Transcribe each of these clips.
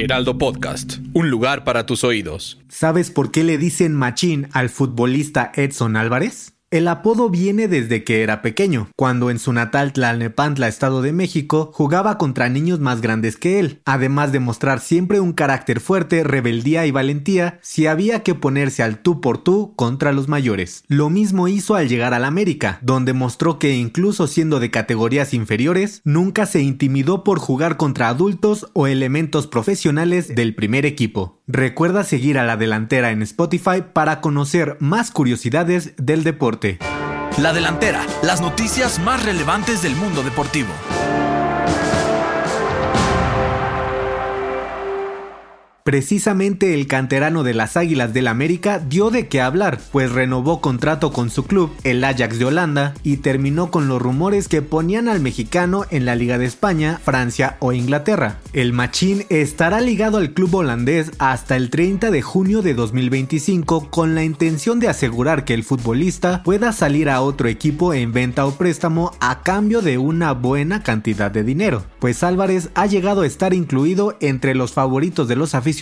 Heraldo Podcast, un lugar para tus oídos. ¿Sabes por qué le dicen machín al futbolista Edson Álvarez? El apodo viene desde que era pequeño, cuando en su natal Tlalnepantla, Estado de México, jugaba contra niños más grandes que él, además de mostrar siempre un carácter fuerte, rebeldía y valentía si había que ponerse al tú por tú contra los mayores. Lo mismo hizo al llegar al América, donde mostró que incluso siendo de categorías inferiores, nunca se intimidó por jugar contra adultos o elementos profesionales del primer equipo. Recuerda seguir a la delantera en Spotify para conocer más curiosidades del deporte. La delantera, las noticias más relevantes del mundo deportivo. Precisamente el canterano de las Águilas del América dio de qué hablar, pues renovó contrato con su club, el Ajax de Holanda, y terminó con los rumores que ponían al mexicano en la Liga de España, Francia o Inglaterra. El machín estará ligado al club holandés hasta el 30 de junio de 2025 con la intención de asegurar que el futbolista pueda salir a otro equipo en venta o préstamo a cambio de una buena cantidad de dinero, pues Álvarez ha llegado a estar incluido entre los favoritos de los aficionados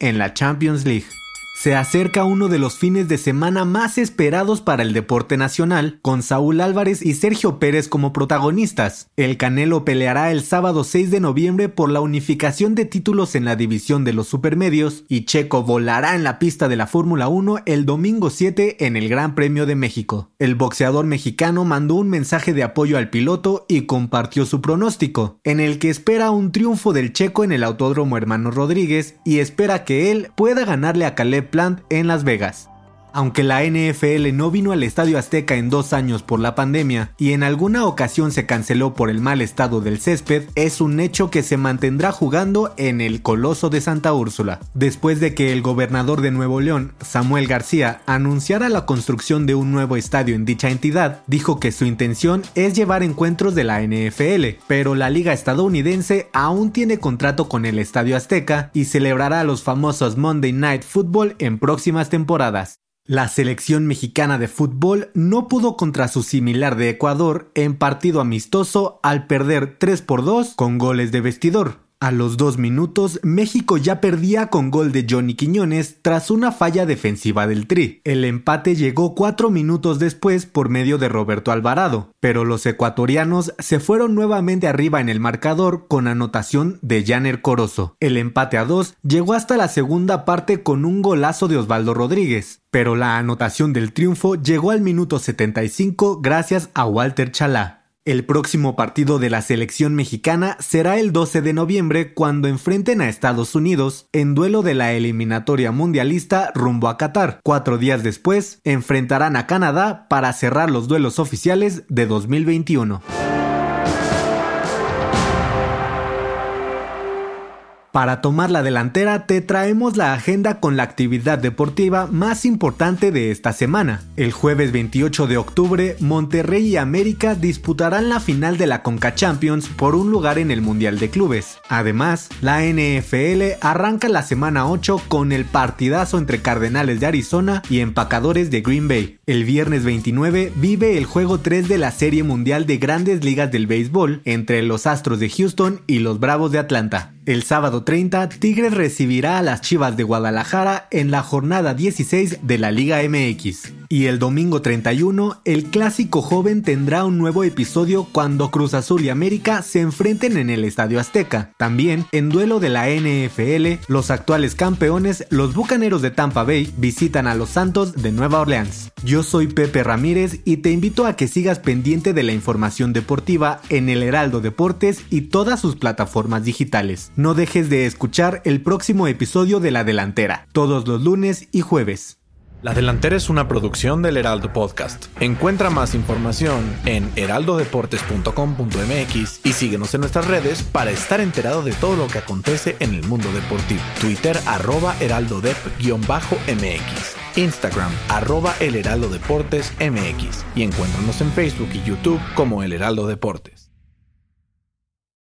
en la Champions League. Se acerca uno de los fines de semana más esperados para el deporte nacional, con Saúl Álvarez y Sergio Pérez como protagonistas. El Canelo peleará el sábado 6 de noviembre por la unificación de títulos en la división de los supermedios y Checo volará en la pista de la Fórmula 1 el domingo 7 en el Gran Premio de México. El boxeador mexicano mandó un mensaje de apoyo al piloto y compartió su pronóstico, en el que espera un triunfo del Checo en el Autódromo Hermano Rodríguez y espera que él pueda ganarle a Caleb Plant en Las Vegas. Aunque la NFL no vino al Estadio Azteca en dos años por la pandemia y en alguna ocasión se canceló por el mal estado del césped, es un hecho que se mantendrá jugando en el Coloso de Santa Úrsula. Después de que el gobernador de Nuevo León, Samuel García, anunciara la construcción de un nuevo estadio en dicha entidad, dijo que su intención es llevar encuentros de la NFL, pero la liga estadounidense aún tiene contrato con el Estadio Azteca y celebrará los famosos Monday Night Football en próximas temporadas. La selección mexicana de fútbol no pudo contra su similar de Ecuador en partido amistoso al perder 3 por 2 con goles de vestidor. A los dos minutos, México ya perdía con gol de Johnny Quiñones tras una falla defensiva del Tri. El empate llegó cuatro minutos después por medio de Roberto Alvarado, pero los ecuatorianos se fueron nuevamente arriba en el marcador con anotación de Janer Corozo. El empate a dos llegó hasta la segunda parte con un golazo de Osvaldo Rodríguez, pero la anotación del triunfo llegó al minuto 75 gracias a Walter Chalá. El próximo partido de la selección mexicana será el 12 de noviembre cuando enfrenten a Estados Unidos en duelo de la eliminatoria mundialista rumbo a Qatar. Cuatro días después enfrentarán a Canadá para cerrar los duelos oficiales de 2021. Para tomar la delantera te traemos la agenda con la actividad deportiva más importante de esta semana. El jueves 28 de octubre, Monterrey y América disputarán la final de la Conca Champions por un lugar en el Mundial de Clubes. Además, la NFL arranca la semana 8 con el partidazo entre Cardenales de Arizona y Empacadores de Green Bay. El viernes 29 vive el juego 3 de la Serie Mundial de Grandes Ligas del Béisbol entre los Astros de Houston y los Bravos de Atlanta. El sábado 30, Tigres recibirá a las Chivas de Guadalajara en la jornada 16 de la Liga MX. Y el domingo 31, el clásico joven tendrá un nuevo episodio cuando Cruz Azul y América se enfrenten en el Estadio Azteca. También, en duelo de la NFL, los actuales campeones, los Bucaneros de Tampa Bay, visitan a los Santos de Nueva Orleans. Yo soy Pepe Ramírez y te invito a que sigas pendiente de la información deportiva en el Heraldo Deportes y todas sus plataformas digitales. No dejes de escuchar el próximo episodio de La Delantera, todos los lunes y jueves. La Delantera es una producción del Heraldo Podcast. Encuentra más información en heraldodeportes.com.mx y síguenos en nuestras redes para estar enterado de todo lo que acontece en el mundo deportivo. Twitter arroba heraldodep-mx. Instagram arroba el heraldo deportes mx y encuéntranos en Facebook y YouTube como el Heraldo Deportes.